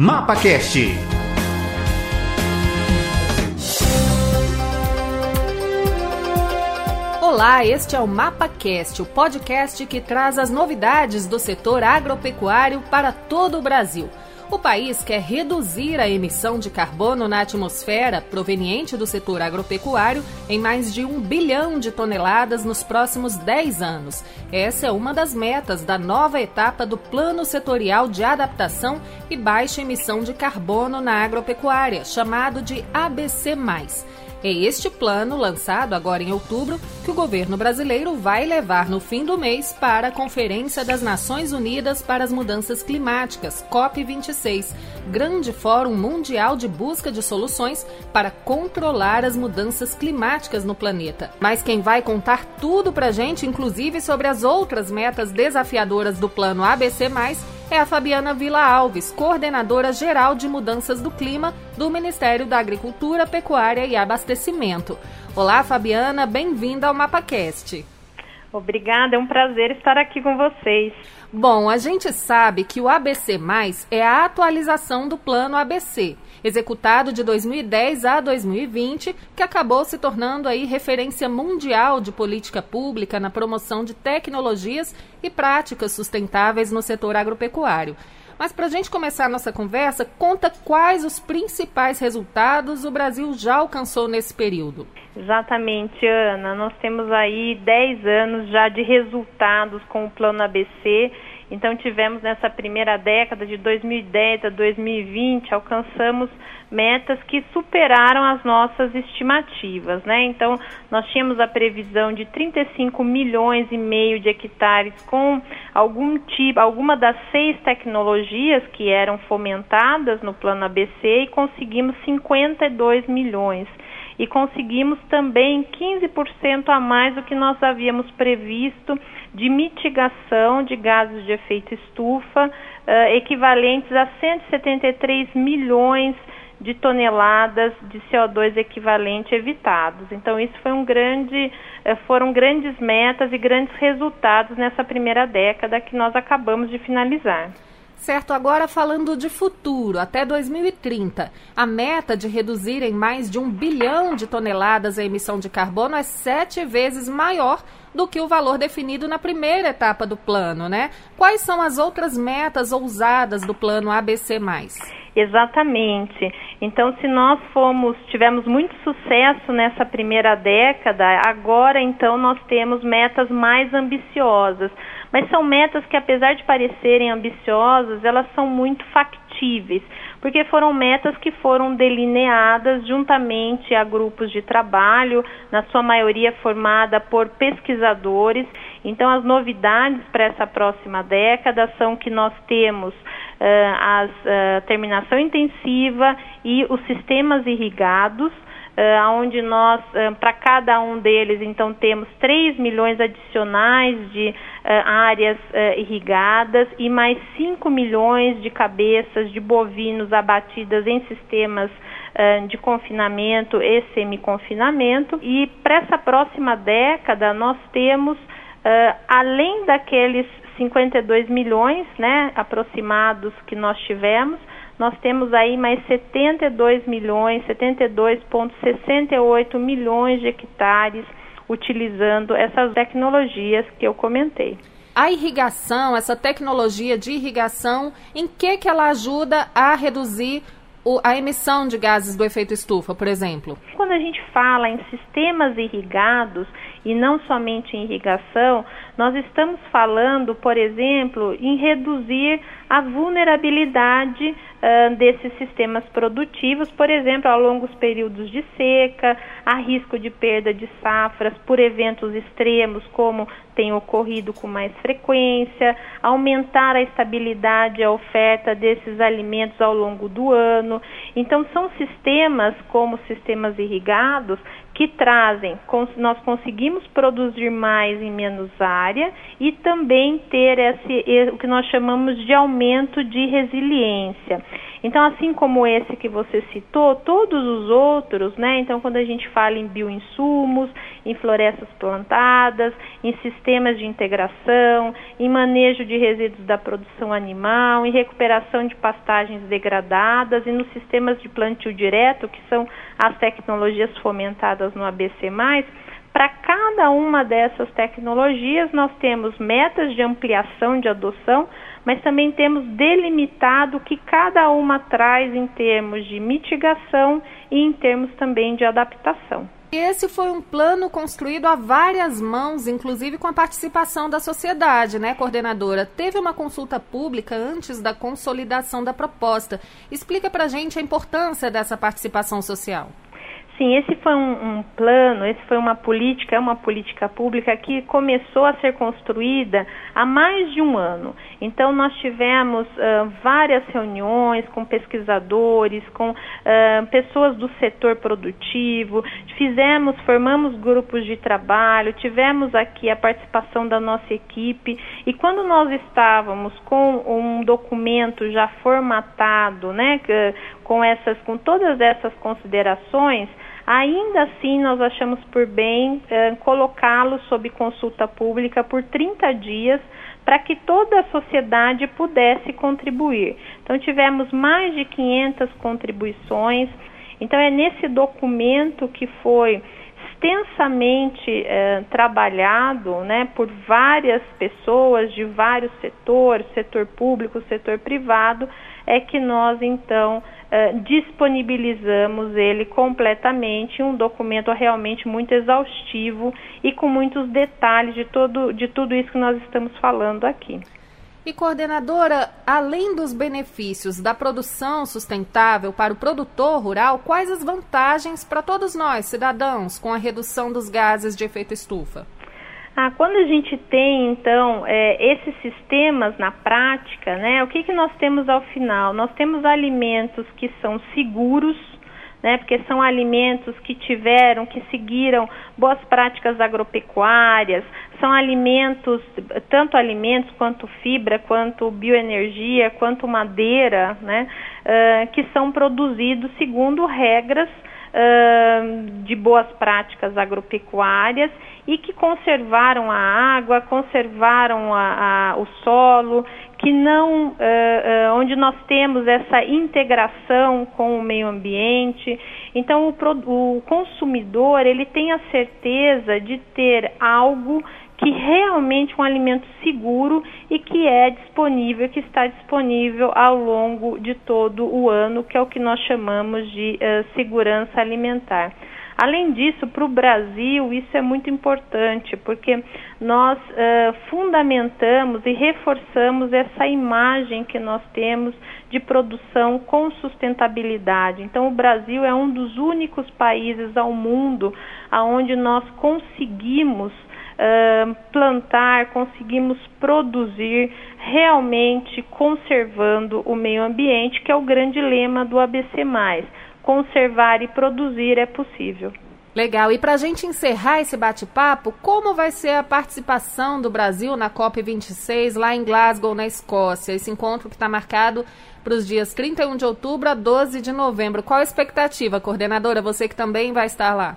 MapaCast. Olá, este é o MapaCast, o podcast que traz as novidades do setor agropecuário para todo o Brasil. O país quer reduzir a emissão de carbono na atmosfera proveniente do setor agropecuário em mais de um bilhão de toneladas nos próximos 10 anos. Essa é uma das metas da nova etapa do Plano Setorial de Adaptação e Baixa Emissão de Carbono na Agropecuária, chamado de ABC. É este plano, lançado agora em outubro, que o governo brasileiro vai levar no fim do mês para a Conferência das Nações Unidas para as Mudanças Climáticas, COP26, grande fórum mundial de busca de soluções para controlar as mudanças climáticas no planeta. Mas quem vai contar tudo para a gente, inclusive sobre as outras metas desafiadoras do plano ABC, é a Fabiana Vila Alves, coordenadora geral de mudanças do clima do Ministério da Agricultura, Pecuária e Abastecimento. Olá, Fabiana, bem-vinda ao MapaCast. Obrigada, é um prazer estar aqui com vocês. Bom, a gente sabe que o ABC, é a atualização do plano ABC, executado de 2010 a 2020, que acabou se tornando aí referência mundial de política pública na promoção de tecnologias e práticas sustentáveis no setor agropecuário. Mas para a gente começar a nossa conversa, conta quais os principais resultados o Brasil já alcançou nesse período. Exatamente, Ana. Nós temos aí 10 anos já de resultados com o Plano ABC então tivemos nessa primeira década de 2010 a 2020 alcançamos metas que superaram as nossas estimativas, né? Então nós tínhamos a previsão de 35 milhões e meio de hectares com algum tipo, alguma das seis tecnologias que eram fomentadas no plano ABC e conseguimos 52 milhões e conseguimos também 15% a mais do que nós havíamos previsto de mitigação de gases de efeito estufa, uh, equivalentes a 173 milhões de toneladas de CO2 equivalente evitados. Então isso foi um grande, uh, foram grandes metas e grandes resultados nessa primeira década que nós acabamos de finalizar. Certo, agora falando de futuro, até 2030, a meta de reduzir em mais de um bilhão de toneladas a emissão de carbono é sete vezes maior do que o valor definido na primeira etapa do plano, né? Quais são as outras metas ousadas do plano ABC? Exatamente. Então, se nós fomos, tivemos muito sucesso nessa primeira década, agora então nós temos metas mais ambiciosas. Mas são metas que, apesar de parecerem ambiciosas, elas são muito factíveis, porque foram metas que foram delineadas juntamente a grupos de trabalho, na sua maioria formada por pesquisadores. Então, as novidades para essa próxima década são que nós temos uh, a uh, terminação intensiva e os sistemas irrigados uh, onde nós, uh, para cada um deles, então, temos 3 milhões adicionais de uh, áreas uh, irrigadas e mais 5 milhões de cabeças de bovinos abatidas em sistemas de confinamento e semi-confinamento. E para essa próxima década, nós temos, além daqueles 52 milhões né, aproximados que nós tivemos, nós temos aí mais 72 milhões, 72,68 milhões de hectares utilizando essas tecnologias que eu comentei. A irrigação, essa tecnologia de irrigação, em que, que ela ajuda a reduzir o, a emissão de gases do efeito estufa, por exemplo? Quando a gente fala em sistemas irrigados, e não somente em irrigação, nós estamos falando, por exemplo, em reduzir a vulnerabilidade desses sistemas produtivos, por exemplo, a longos períodos de seca, a risco de perda de safras por eventos extremos, como tem ocorrido com mais frequência, aumentar a estabilidade e a oferta desses alimentos ao longo do ano. Então, são sistemas, como sistemas irrigados, que trazem, nós conseguimos produzir mais em menos área e também ter esse, o que nós chamamos de aumento de resiliência. Então, assim como esse que você citou, todos os outros, né? Então, quando a gente fala em bioinsumos, em florestas plantadas, em sistemas de integração, em manejo de resíduos da produção animal, em recuperação de pastagens degradadas e nos sistemas de plantio direto, que são as tecnologias fomentadas no ABC+, para cada uma dessas tecnologias, nós temos metas de ampliação de adoção mas também temos delimitado o que cada uma traz em termos de mitigação e em termos também de adaptação. Esse foi um plano construído a várias mãos, inclusive com a participação da sociedade, né, coordenadora? Teve uma consulta pública antes da consolidação da proposta. Explica para gente a importância dessa participação social. Sim, esse foi um, um, plano, esse foi uma política, é uma política pública que começou a ser construída há mais de um ano. Então, nós tivemos uh, várias reuniões com pesquisadores, com uh, pessoas do setor produtivo, fizemos, formamos grupos de trabalho, tivemos aqui a participação da nossa equipe e quando nós estávamos com um documento já formatado, né, com essas, com todas essas considerações, Ainda assim, nós achamos por bem eh, colocá-lo sob consulta pública por 30 dias para que toda a sociedade pudesse contribuir. Então, tivemos mais de 500 contribuições. Então, é nesse documento que foi extensamente eh, trabalhado né, por várias pessoas de vários setores, setor público, setor privado, é que nós então uh, disponibilizamos ele completamente, um documento realmente muito exaustivo e com muitos detalhes de, todo, de tudo isso que nós estamos falando aqui. E coordenadora, além dos benefícios da produção sustentável para o produtor rural, quais as vantagens para todos nós, cidadãos, com a redução dos gases de efeito estufa? Ah, quando a gente tem, então, é, esses sistemas na prática, né, o que, que nós temos ao final? Nós temos alimentos que são seguros, né, porque são alimentos que tiveram, que seguiram boas práticas agropecuárias, são alimentos, tanto alimentos quanto fibra, quanto bioenergia, quanto madeira, né, uh, que são produzidos segundo regras de boas práticas agropecuárias e que conservaram a água, conservaram a, a, o solo, que não, uh, uh, onde nós temos essa integração com o meio ambiente. Então o, o consumidor ele tem a certeza de ter algo que realmente um alimento seguro e que é disponível, que está disponível ao longo de todo o ano, que é o que nós chamamos de uh, segurança alimentar. Além disso, para o Brasil, isso é muito importante, porque nós uh, fundamentamos e reforçamos essa imagem que nós temos de produção com sustentabilidade. Então, o Brasil é um dos únicos países ao mundo onde nós conseguimos uh, plantar, conseguimos produzir realmente conservando o meio ambiente, que é o grande lema do ABC. Conservar e produzir é possível. Legal. E para a gente encerrar esse bate-papo, como vai ser a participação do Brasil na COP26 lá em Glasgow, na Escócia? Esse encontro que está marcado para os dias 31 de outubro a 12 de novembro. Qual a expectativa, coordenadora? Você que também vai estar lá.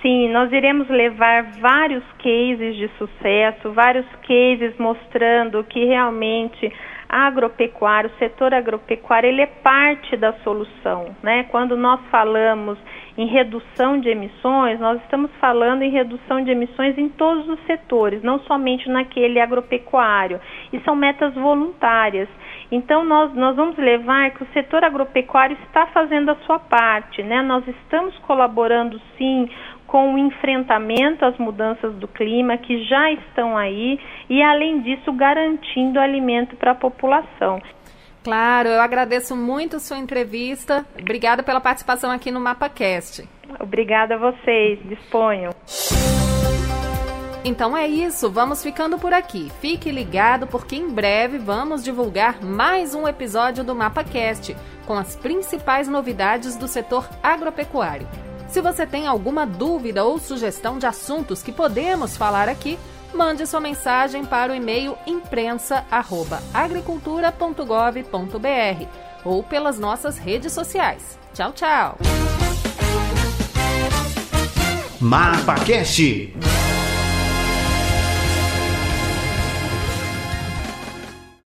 Sim, nós iremos levar vários cases de sucesso, vários cases mostrando que realmente agropecuário, o setor agropecuário, ele é parte da solução, né? Quando nós falamos em redução de emissões, nós estamos falando em redução de emissões em todos os setores, não somente naquele agropecuário. E são metas voluntárias. Então, nós, nós vamos levar que o setor agropecuário está fazendo a sua parte, né? Nós estamos colaborando, sim, com o enfrentamento às mudanças do clima que já estão aí e, além disso, garantindo alimento para a população. Claro, eu agradeço muito a sua entrevista. Obrigada pela participação aqui no MapaCast. Obrigada a vocês. Disponham. Então é isso, vamos ficando por aqui. Fique ligado porque em breve vamos divulgar mais um episódio do MapaCast com as principais novidades do setor agropecuário. Se você tem alguma dúvida ou sugestão de assuntos que podemos falar aqui, mande sua mensagem para o e-mail imprensa@agricultura.gov.br ou pelas nossas redes sociais. Tchau, tchau. MapaCast